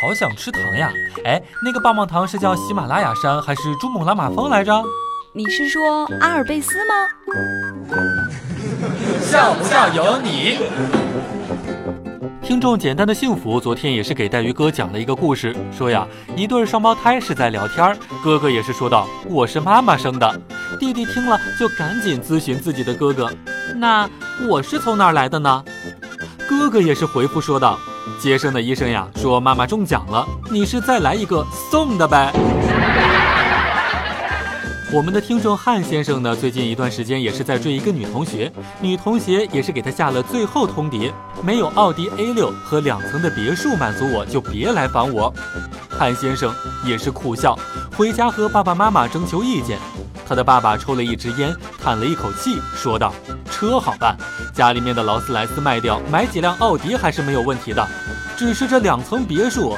好想吃糖呀！哎，那个棒棒糖是叫喜马拉雅山还是珠穆朗玛峰来着？你是说阿尔卑斯吗？像不像有你。听众简单的幸福昨天也是给带鱼哥讲了一个故事，说呀，一对双胞胎是在聊天，哥哥也是说道我是妈妈生的，弟弟听了就赶紧咨询自己的哥哥，那我是从哪儿来的呢？哥哥也是回复说道，接生的医生呀说妈妈中奖了，你是再来一个送的呗。我们的听众汉先生呢，最近一段时间也是在追一个女同学，女同学也是给他下了最后通牒，没有奥迪 A 六和两层的别墅满足我就别来烦我。汉先生也是苦笑，回家和爸爸妈妈征求意见。他的爸爸抽了一支烟，叹了一口气，说道：“车好办，家里面的劳斯莱斯卖掉，买几辆奥迪还是没有问题的。只是这两层别墅，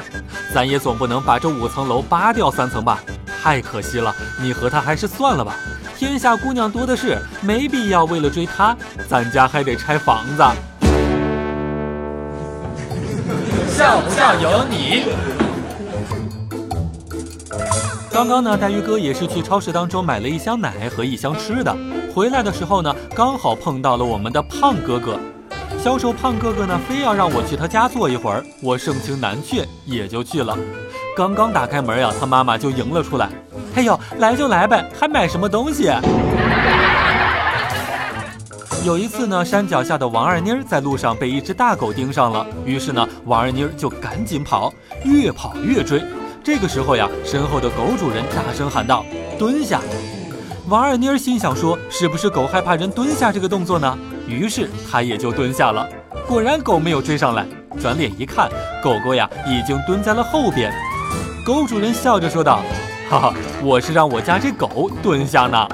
咱也总不能把这五层楼扒掉三层吧？”太可惜了，你和他还是算了吧。天下姑娘多的是，没必要为了追她，咱家还得拆房子。笑不笑由你。刚刚呢，带鱼哥也是去超市当中买了一箱奶和一箱吃的，回来的时候呢，刚好碰到了我们的胖哥哥。销售胖哥哥呢，非要让我去他家坐一会儿，我盛情难却，也就去了。刚刚打开门呀，他妈妈就迎了出来。哎呦，来就来呗，还买什么东西？有一次呢，山脚下的王二妮在路上被一只大狗盯上了，于是呢，王二妮就赶紧跑，越跑越追。这个时候呀，身后的狗主人大声喊道：“蹲下！”王二妮心想说：“是不是狗害怕人蹲下这个动作呢？”于是他也就蹲下了。果然，狗没有追上来。转脸一看，狗狗呀已经蹲在了后边。狗主人笑着说道：“哈哈，我是让我家这狗蹲下呢。”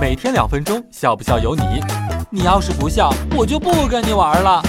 每天两分钟，笑不笑由你。你要是不笑，我就不跟你玩了。